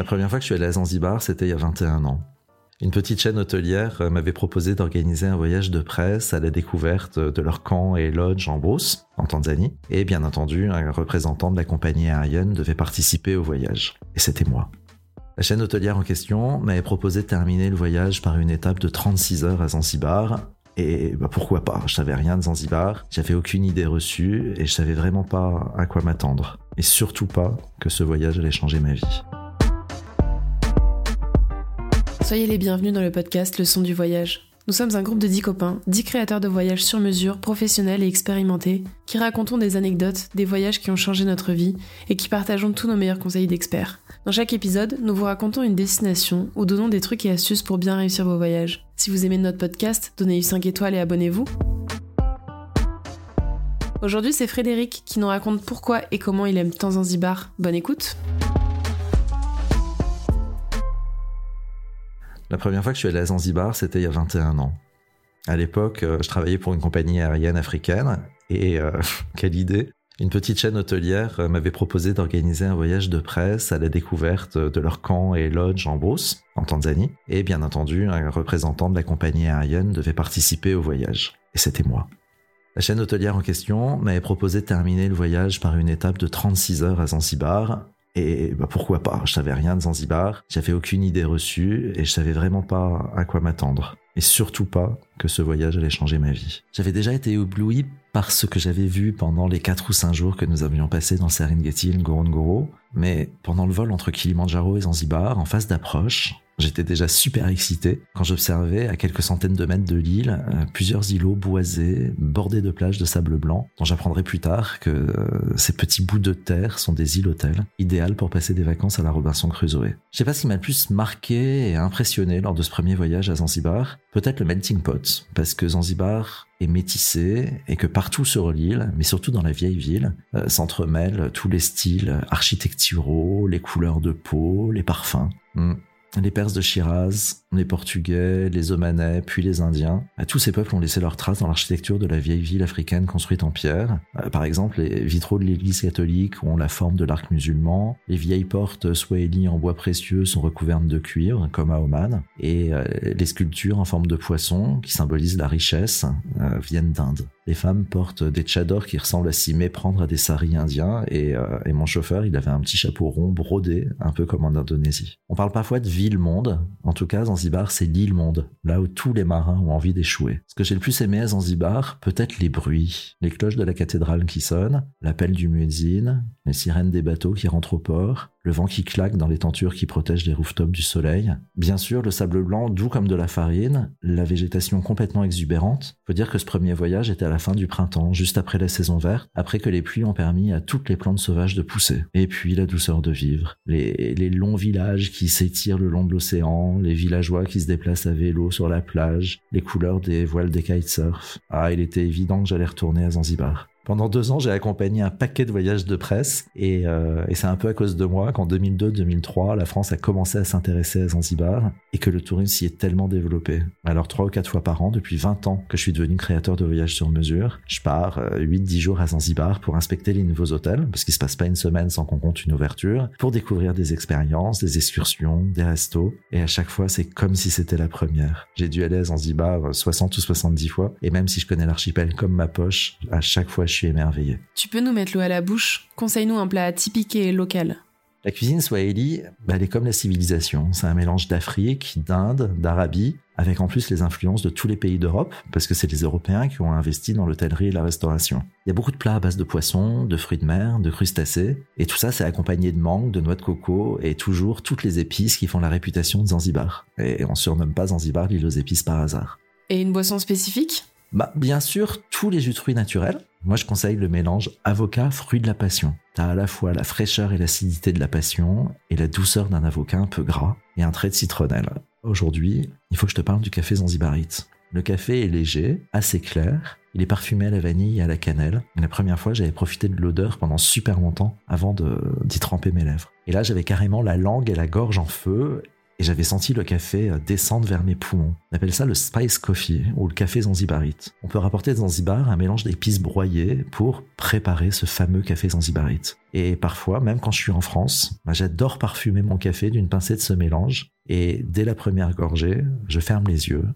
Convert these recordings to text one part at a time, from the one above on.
La première fois que je suis allé à Zanzibar, c'était il y a 21 ans. Une petite chaîne hôtelière euh, m'avait proposé d'organiser un voyage de presse à la découverte de leur camp et lodge en Brousse, en Tanzanie. Et bien entendu, un représentant de la compagnie aérienne devait participer au voyage. Et c'était moi. La chaîne hôtelière en question m'avait proposé de terminer le voyage par une étape de 36 heures à Zanzibar. Et bah pourquoi pas? Je savais rien de Zanzibar, j'avais aucune idée reçue et je savais vraiment pas à quoi m'attendre. Et surtout pas que ce voyage allait changer ma vie. Soyez les bienvenus dans le podcast Le son du voyage. Nous sommes un groupe de 10 copains, 10 créateurs de voyages sur mesure, professionnels et expérimentés, qui racontons des anecdotes, des voyages qui ont changé notre vie et qui partageons tous nos meilleurs conseils d'experts. Dans chaque épisode, nous vous racontons une destination ou donnons des trucs et astuces pour bien réussir vos voyages. Si vous aimez notre podcast, donnez-lui 5 étoiles et abonnez-vous. Aujourd'hui, c'est Frédéric qui nous raconte pourquoi et comment il aime tant Zanzibar. Bonne écoute! La première fois que je suis allé à Zanzibar, c'était il y a 21 ans. À l'époque, euh, je travaillais pour une compagnie aérienne africaine et euh, quelle idée Une petite chaîne hôtelière euh, m'avait proposé d'organiser un voyage de presse à la découverte de leur camp et lodge en Brousse, en Tanzanie. Et bien entendu, un représentant de la compagnie aérienne devait participer au voyage. Et c'était moi. La chaîne hôtelière en question m'avait proposé de terminer le voyage par une étape de 36 heures à Zanzibar, et bah pourquoi pas? Je savais rien de Zanzibar, j'avais aucune idée reçue et je savais vraiment pas à quoi m'attendre. Et surtout pas que ce voyage allait changer ma vie. J'avais déjà été ébloui par ce que j'avais vu pendant les 4 ou 5 jours que nous avions passés dans Serengeti, Ngorongoro, mais pendant le vol entre Kilimanjaro et Zanzibar, en phase d'approche, J'étais déjà super excité quand j'observais à quelques centaines de mètres de l'île euh, plusieurs îlots boisés, bordés de plages de sable blanc, dont j'apprendrai plus tard que euh, ces petits bouts de terre sont des îles hôtels, idéales pour passer des vacances à la Robinson Crusoe. Je sais pas ce qui m'a le plus marqué et impressionné lors de ce premier voyage à Zanzibar, peut-être le melting pot, parce que Zanzibar est métissé et que partout sur l'île, mais surtout dans la vieille ville, euh, s'entremêlent tous les styles architecturaux, les couleurs de peau, les parfums. Hmm les Perses de Shiraz, les Portugais, les Omanais, puis les Indiens. Tous ces peuples ont laissé leurs traces dans l'architecture de la vieille ville africaine construite en pierre. Euh, par exemple, les vitraux de l'église catholique ont la forme de l'arc musulman. Les vieilles portes swahili en bois précieux sont recouvertes de cuivre, comme à Oman. Et euh, les sculptures en forme de poisson, qui symbolisent la richesse, euh, viennent d'Inde. Les femmes portent des tchadors qui ressemblent à s'y méprendre à des saris indiens et, et, mon chauffeur, il avait un petit chapeau rond brodé, un peu comme en Indonésie. On parle parfois de ville-monde. En tout cas, Zanzibar, c'est l'île-monde, là où tous les marins ont envie d'échouer. Ce que j'ai le plus aimé à Zanzibar, peut-être les bruits. Les cloches de la cathédrale qui sonnent, l'appel du muezzin, les sirènes des bateaux qui rentrent au port, le vent qui claque dans les tentures qui protègent les rooftops du soleil. Bien sûr, le sable blanc doux comme de la farine, la végétation complètement exubérante. Faut dire que ce premier voyage était à la fin du printemps, juste après la saison verte, après que les pluies ont permis à toutes les plantes sauvages de pousser. Et puis la douceur de vivre. Les, longs villages qui s'étirent le long de l'océan, les villageois qui se déplacent à vélo sur la plage, les couleurs des voiles des kitesurf. Ah, il était évident que j'allais retourner à Zanzibar. Pendant deux ans, j'ai accompagné un paquet de voyages de presse et, euh, c'est un peu à cause de moi qu'en 2002-2003, la France a commencé à s'intéresser à Zanzibar et que le tourisme s'y est tellement développé. Alors trois ou quatre fois par an, depuis 20 ans que je suis devenu créateur de voyages sur mesure, je pars euh, 8-10 jours à Zanzibar pour inspecter les nouveaux hôtels, parce qu'il se passe pas une semaine sans qu'on compte une ouverture, pour découvrir des expériences, des excursions, des restos, et à chaque fois c'est comme si c'était la première. J'ai dû aller à Zanzibar 60 ou 70 fois, et même si je connais l'archipel comme ma poche, à chaque fois je suis émerveillé. Tu peux nous mettre l'eau à la bouche Conseille-nous un plat typique et local. La cuisine swahili, bah, elle est comme la civilisation. C'est un mélange d'Afrique, d'Inde, d'Arabie, avec en plus les influences de tous les pays d'Europe, parce que c'est les Européens qui ont investi dans l'hôtellerie et la restauration. Il y a beaucoup de plats à base de poissons, de fruits de mer, de crustacés, et tout ça c'est accompagné de mangue, de noix de coco, et toujours toutes les épices qui font la réputation de Zanzibar. Et on surnomme pas Zanzibar l'île aux épices par hasard. Et une boisson spécifique? Bah, bien sûr, tous les jus de fruits naturels. Moi, je conseille le mélange avocat fruit de la passion. T'as à la fois la fraîcheur et l'acidité de la passion et la douceur d'un avocat un peu gras et un trait de citronnelle. Aujourd'hui, il faut que je te parle du café zanzibarite. Le café est léger, assez clair, il est parfumé à la vanille et à la cannelle. La première fois, j'avais profité de l'odeur pendant super longtemps avant d'y tremper mes lèvres. Et là, j'avais carrément la langue et la gorge en feu et j'avais senti le café descendre vers mes poumons. On appelle ça le spice coffee ou le café zanzibarite. On peut rapporter de Zanzibar un mélange d'épices broyées pour préparer ce fameux café zanzibarite. Et parfois, même quand je suis en France, bah, j'adore parfumer mon café d'une pincée de ce mélange. Et dès la première gorgée, je ferme les yeux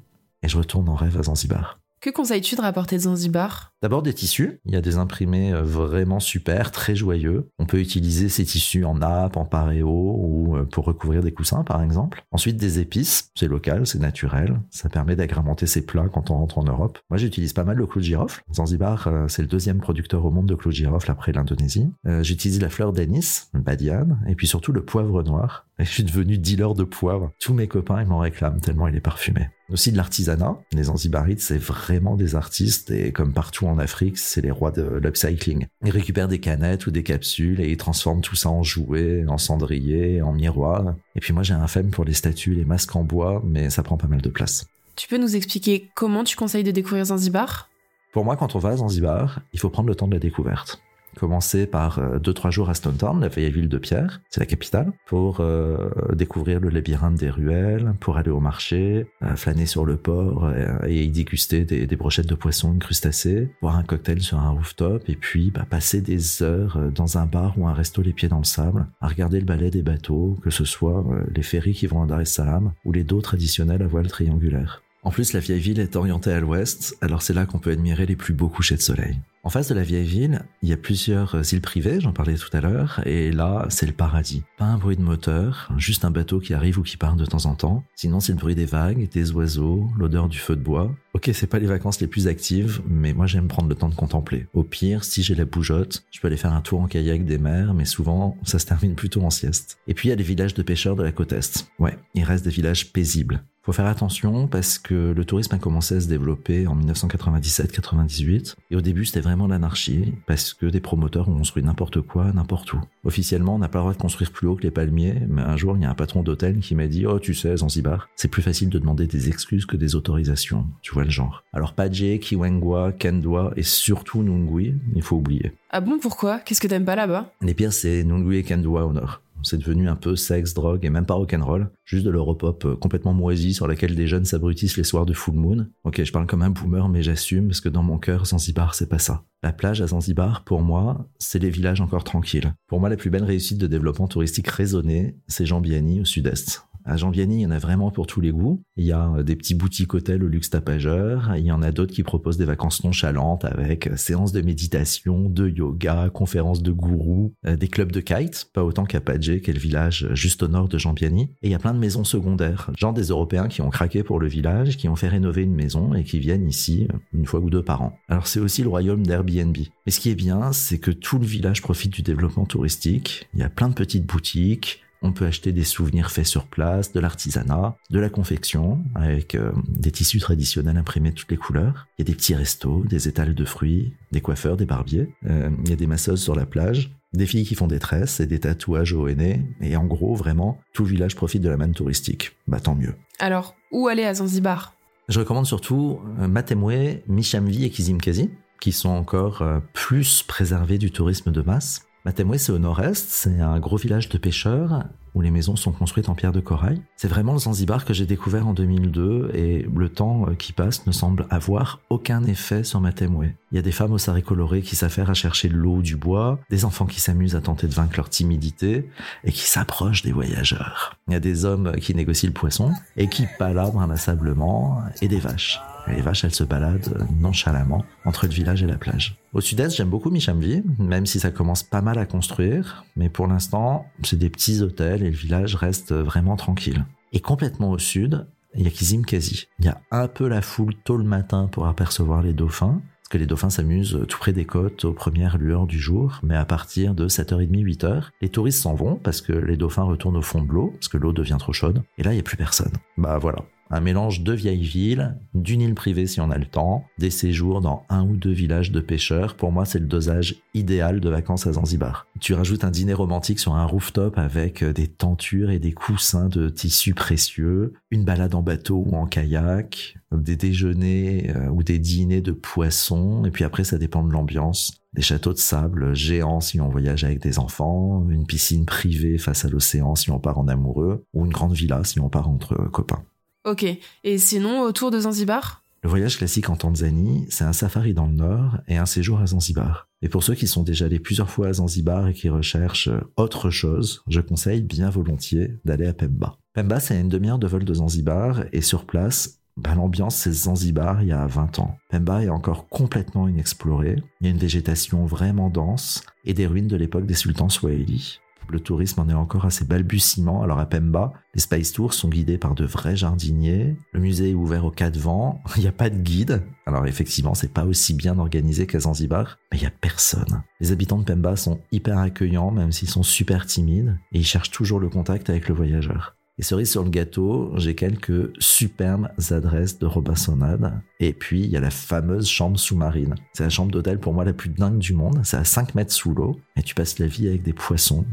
et je retourne en rêve à Zanzibar. Que conseilles-tu de rapporter de Zanzibar? D'abord des tissus. Il y a des imprimés euh, vraiment super, très joyeux. On peut utiliser ces tissus en nappe, en paréo ou euh, pour recouvrir des coussins par exemple. Ensuite des épices. C'est local, c'est naturel. Ça permet d'agrémenter ses plats quand on rentre en Europe. Moi j'utilise pas mal le clou de girofle. Zanzibar, euh, c'est le deuxième producteur au monde de clou de girofle après l'Indonésie. J'utilise la fleur d'anis, badiane, et puis surtout le poivre noir. Et je suis devenu dealer de poivre. Tous mes copains ils m'en réclament tellement il est parfumé aussi de l'artisanat. Les Zanzibarites, c'est vraiment des artistes et comme partout en Afrique, c'est les rois de l'upcycling. Ils récupèrent des canettes ou des capsules et ils transforment tout ça en jouets, en cendriers, en miroirs. Et puis moi, j'ai un femme pour les statues, les masques en bois, mais ça prend pas mal de place. Tu peux nous expliquer comment tu conseilles de découvrir Zanzibar? Pour moi, quand on va à Zanzibar, il faut prendre le temps de la découverte commencer par 2-3 euh, jours à Stone Town, la vieille ville de pierre, c'est la capitale, pour euh, découvrir le labyrinthe des ruelles, pour aller au marché, euh, flâner sur le port et, y déguster des, brochettes de poisson, une crustacés, boire un cocktail sur un rooftop et puis bah, passer des heures dans un bar ou un resto les pieds dans le sable à regarder le balai des bateaux, que ce soit les ferries qui vont à Dar es Salaam ou les dos traditionnels à voile triangulaire. En plus, la vieille ville est orientée à l'ouest, alors c'est là qu'on peut admirer les plus beaux couchers de soleil. En face de la vieille ville, il y a plusieurs euh, îles privées, j'en parlais tout à l'heure, et là, c'est le paradis. Pas un bruit de moteur, juste un bateau qui arrive ou qui part de temps en temps. Sinon, c'est le bruit des vagues, des oiseaux, l'odeur du feu de bois. Ok, c'est pas les vacances les plus actives, mais moi j'aime prendre le temps de contempler. Au pire, si j'ai la bougeotte, je peux aller faire un tour en kayak des mers, mais souvent, ça se termine plutôt en sieste. Et puis, il y a les villages de pêcheurs de la côte Est. Ouais, il reste des villages paisibles. Faut faire attention parce que le tourisme a commencé à se développer en 1997-98 et au début c'était vraiment l'anarchie parce que des promoteurs ont construit n'importe quoi, n'importe où. Officiellement, on n'a pas le droit de construire plus haut que les palmiers, mais un jour il y a un patron d'hôtel qui m'a dit "Oh, tu sais, Zanzibar, c'est plus facile de demander des excuses que des autorisations." Tu vois le genre. Alors Paje, Kiwengwa, Kendwa et surtout Nungui, il faut oublier. Ah bon, pourquoi? Qu'est-ce que t'aimes pas là-bas? Les pires, c'est Nungui et Kendwa au nord. C'est devenu un peu sexe, drogue et même pas rock'n'roll. Juste de l'Europop euh, complètement moisi sur laquelle des jeunes s'abrutissent les soirs de full moon. Ok, je parle comme un boomer, mais j'assume parce que dans mon cœur, Zanzibar, c'est pas ça. La plage à Zanzibar, pour moi, c'est les villages encore tranquilles. Pour moi, la plus belle réussite de développement touristique raisonné, c'est Jambiani au sud-est. À Jambiani, il y en a vraiment pour tous les goûts. Il y a euh, des petits boutiques hôtels au luxe tapageur. Il y en a d'autres qui proposent des vacances nonchalantes avec euh, séances de méditation, de yoga, conférences de gourous, euh, des clubs de kite, pas autant qu'à Padje, qui est le village juste au nord de Jambiani. Et il y a plein de maisons secondaires, genre des Européens qui ont craqué pour le village, qui ont fait rénover une maison et qui viennent ici une fois ou deux par an. Alors c'est aussi le royaume d'Airbnb. Mais ce qui est bien, c'est que tout le village profite du développement touristique. Il y a plein de petites boutiques, on peut acheter des souvenirs faits sur place, de l'artisanat, de la confection, avec euh, des tissus traditionnels imprimés de toutes les couleurs. Il y a des petits restos, des étals de fruits, des coiffeurs, des barbiers. Euh, il y a des masseuses sur la plage, des filles qui font des tresses et des tatouages au henné. Et en gros, vraiment, tout le village profite de la manne touristique. Bah tant mieux. Alors, où aller à Zanzibar? Je recommande surtout euh, Matemwe, Mishamvi et Kizimkazi, qui sont encore plus préservés du tourisme de masse. Matemwe, c'est au nord-est, c'est un gros village de pêcheurs où les maisons sont construites en pierre de corail. C'est vraiment le Zanzibar que j'ai découvert en 2002 et le temps euh, qui passe ne semble avoir aucun effet sur Matemwe. Il y a des femmes au sarré coloré qui s'affairent à chercher de l'eau du bois, des enfants qui s'amusent à tenter de vaincre leur timidité et qui s'approchent des voyageurs. Il y a des hommes qui négocient le poisson et qui palabrent inlassablement et des vaches les vaches, elles se baladent nonchalamment entre le village et la plage. Au sud-est, j'aime beaucoup Michamvi, même si ça commence pas mal à construire, mais pour l'instant, c'est des petits hôtels et le village reste vraiment tranquille. Et complètement au sud, il y a Kizimkazi. Il y a un peu la foule tôt le matin pour apercevoir les dauphins, parce que les dauphins s'amusent tout près des côtes aux premières lueurs du jour, mais à partir de 7h30, 8h, les touristes s'en vont parce que les dauphins retournent au fond de l'eau, parce que l'eau devient trop chaude, et là, il n'y a plus personne. Bah voilà, Un mélange de vieilles villes, d'une île privée si on a le temps, des séjours dans un ou deux villages de pêcheurs. Pour moi, c'est le dosage idéal de vacances à Zanzibar. Tu rajoutes un dîner romantique sur un rooftop avec des tentures et des coussins de tissus précieux, une balade en bateau ou en kayak, des déjeuners euh, ou des dîners de poissons, et puis après ça dépend de l'ambiance. Des châteaux de sable géants si on voyage avec des enfants, une piscine privée face à l'océan si on part en amoureux, ou une grande villa si on part entre copains. Ok. Et sinon, autour de Zanzibar? Le voyage classique en Tanzanie, c'est un safari dans le nord et un séjour à Zanzibar. Et pour ceux qui sont déjà allés plusieurs fois à Zanzibar et qui recherchent autre chose, je conseille bien volontiers d'aller à Pemba. Pemba, c'est une demi-heure de vol de Zanzibar et sur place, bah, l'ambiance c'est Zanzibar il y a 20 ans. Pemba est encore complètement inexploré. Il y a une végétation vraiment dense et des ruines de l'époque des sultans Swahili. Le tourisme en est encore à ses balbutiements. Alors à Pemba, les Spice Tours sont guidés par de vrais jardiniers. Le musée est ouvert aux quatre vents. Il n'y a pas de guide. Alors effectivement, c'est pas aussi bien organisé qu'à Zanzibar, mais il y a personne. Les habitants de Pemba sont hyper accueillants, même s'ils sont super timides, et ils cherchent toujours le contact avec le voyageur. Et cerise sur le gâteau, j'ai quelques superbes adresses de Robassonade. Et puis, il y a la fameuse chambre sous-marine. C'est la chambre d'hôtel pour moi la plus dingue du monde. C'est à 5 mètres sous l'eau. Et tu passes la vie avec des poissons.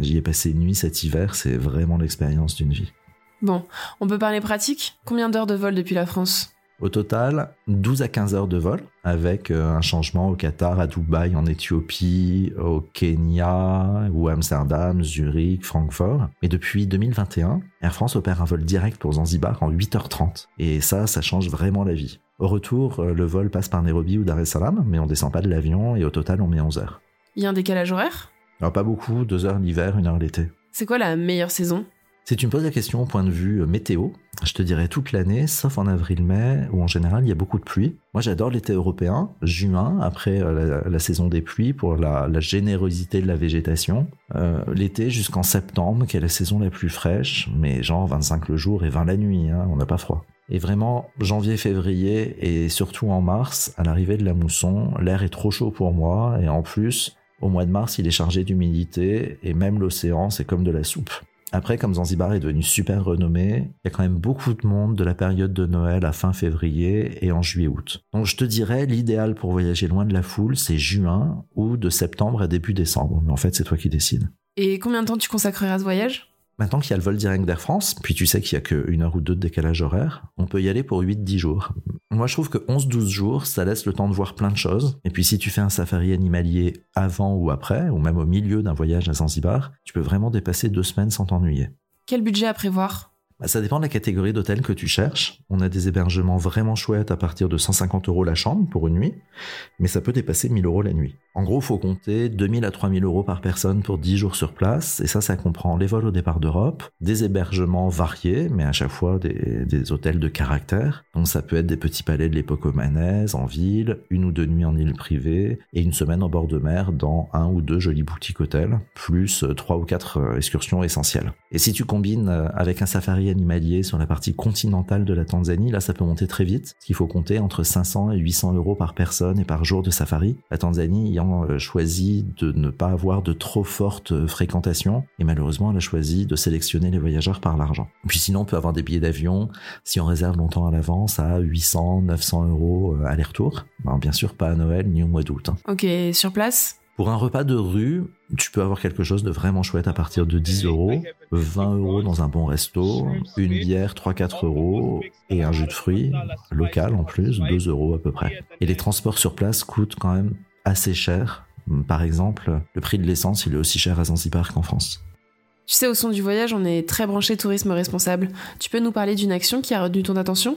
J'y ai passé une nuit cet hiver. C'est vraiment l'expérience d'une vie. Bon, on peut parler pratique? Combien d'heures de vol depuis la France? Au total, 12 à 15 heures de vol, avec euh, un changement au Qatar, à Dubaï, en Éthiopie, au Kenya, ou Amsterdam, Zurich, Francfort. Mais depuis 2021, Air France opère un vol direct pour Zanzibar en 8h30. Et ça, ça change vraiment la vie. Au retour, euh, le vol passe par Nairobi ou Dar es Salaam, mais on descend pas de l'avion et au total, on met 11 heures. Il y a un décalage horaire? Alors pas beaucoup, 2 heures l'hiver, 1 heure l'été. C'est quoi la meilleure saison? Si tu me poses la question au point de vue euh, météo, je te dirais toute l'année, sauf en avril-mai, où en général il y a beaucoup de pluie. Moi j'adore l'été européen, juin, après euh, la, la saison des pluies, pour la, la générosité de la végétation. Euh, l'été jusqu'en septembre, qui est la saison la plus fraîche, mais genre 25 le jour et 20 la nuit, hein, on n'a pas froid. Et vraiment, janvier, février et surtout en mars, à l'arrivée de la mousson, l'air est trop chaud pour moi et en plus, au mois de mars, il est chargé d'humidité et même l'océan, c'est comme de la soupe. Après, comme Zanzibar est devenu super renommé, il y a quand même beaucoup de monde de la période de Noël à fin février et en juillet-août. Donc je te dirais, l'idéal pour voyager loin de la foule, c'est juin ou de septembre à début décembre. Mais en fait, c'est toi qui décides. Et combien de temps tu consacrerais à ce voyage? Maintenant qu'il y a le vol direct d'Air France, puis tu sais qu'il y a qu'une heure ou deux de décalage horaire, on peut y aller pour 8-10 jours. Moi, je trouve que 11-12 jours, ça laisse le temps de voir plein de choses. Et puis, si tu fais un safari animalier avant ou après, ou même au milieu d'un voyage à Zanzibar, tu peux vraiment dépasser deux semaines sans t'ennuyer. Quel budget à prévoir? Bah, ça dépend de la catégorie d'hôtel que tu cherches. On a des hébergements vraiment chouettes à partir de 150 euros la chambre pour une nuit, mais ça peut dépasser 1000 euros la nuit. En gros, faut compter 2000 à 3000 euros par personne pour 10 jours sur place, et ça, ça comprend les vols au départ d'Europe, des hébergements variés, mais à chaque fois des, hôtels de caractère. Donc ça peut être des petits palais de l'époque omanaise en ville, une ou deux nuits en île privée, et une semaine en bord de mer dans un ou deux jolis boutiques hôtels, plus trois ou quatre euh, excursions essentielles. Et si tu combines euh, avec un safari animalier sur la partie continentale de la Tanzanie, là ça peut monter très vite, parce qu'il faut compter entre 500 et 800 euros par personne et par jour de safari. La Tanzanie ayant euh, choisi de ne pas avoir de trop forte euh, fréquentation, et malheureusement elle a choisi de sélectionner les voyageurs par l'argent. Puis sinon on peut avoir des billets d'avion, si on réserve longtemps à l'avance, à 800, 900 euros euh, aller-retour. Ben, bien sûr pas à Noël ni au mois d'août. hein. Ok, sur place? Pour un repas de rue, tu peux avoir quelque chose de vraiment chouette à partir de 10 euros, 20 euros dans un bon resto, une bière 3-4 euros et un jus de fruits local en plus, 2 euros à peu près. Et les transports sur place coûtent quand même assez cher. Par exemple, le prix de l'essence, il est aussi cher à Zanzibar qu'en France. Tu sais, au son du voyage, on est très branché tourisme responsable. Tu peux nous parler d'une action qui a retenu ton attention?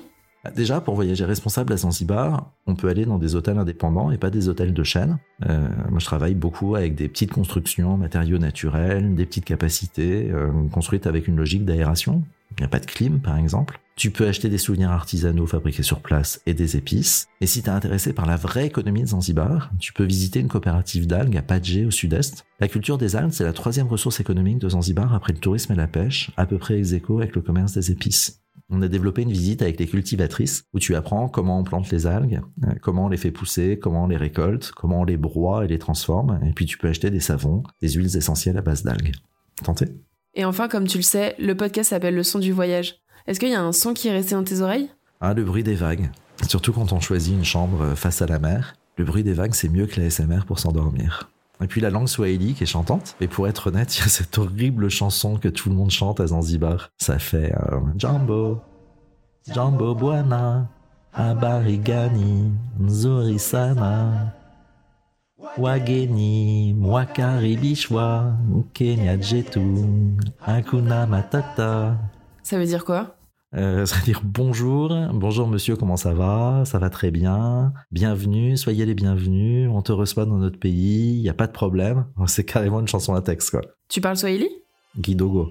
Déjà, pour voyager responsable à Zanzibar, on peut aller dans des hôtels indépendants et pas des hôtels de chaîne. Euh, moi, je travaille beaucoup avec des petites constructions, matériaux naturels, des petites capacités, euh, construites avec une logique d'aération. Il n'y a pas de clim, par exemple. Tu peux acheter des souvenirs artisanaux fabriqués sur place et des épices. Et si t'es intéressé par la vraie économie de Zanzibar, tu peux visiter une coopérative d'algues à Padje au sud-est. La culture des algues, c'est la troisième ressource économique de Zanzibar après le tourisme et la pêche, à peu près ex aequo avec le commerce des épices. On a développé une visite avec les cultivatrices où tu apprends comment on plante les algues, euh, comment on les fait pousser, comment on les récolte, comment on les broie et les transforme. Et puis tu peux acheter des savons, des huiles essentielles à base d'algues. Tenté Et enfin, comme tu le sais, le podcast s'appelle Le son du voyage. Est-ce qu'il y a un son qui est resté dans tes oreilles? Ah, le bruit des vagues. Surtout quand on choisit une chambre face à la mer. Le bruit des vagues, c'est mieux que la SMR pour s'endormir. Et puis la langue swahili qui est chantante. Et pour être honnête, il y a cette horrible chanson que tout le monde chante à Zanzibar. Ça fait euh, Jambo, Jambo Buana, Abarigani, Nzuri Sana, Wageni, Mwakaribishwa, Kenya Jetu, Hakuna Matata. Ça veut dire quoi? Euh, ça veut dire bonjour, bonjour monsieur, comment ça va? Ça va très bien. Bienvenue, soyez les bienvenus. On te reçoit dans notre pays, il y a pas de problème. C'est carrément une chanson à texte quoi. Tu parles Swahili? Guidogo,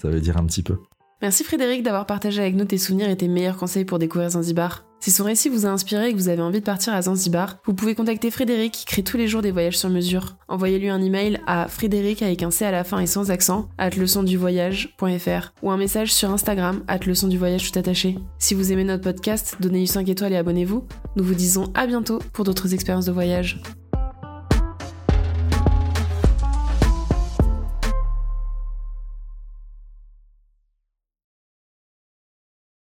ça veut dire un petit peu. Merci Frédéric d'avoir partagé avec nous tes souvenirs et tes meilleurs conseils pour découvrir Zanzibar. Si son récit vous a inspiré et que vous avez envie de partir à Zanzibar, vous pouvez contacter Frédéric qui crée tous les jours des voyages sur mesure. Envoyez-lui un email à frédéric avec un C à la fin et sans accent, at leçonduvoyage.fr ou un message sur Instagram, at leçonduvoyage tout attaché. Si vous aimez notre podcast, donnez-lui 5 étoiles et abonnez-vous. Nous vous disons à bientôt pour d'autres expériences de voyage.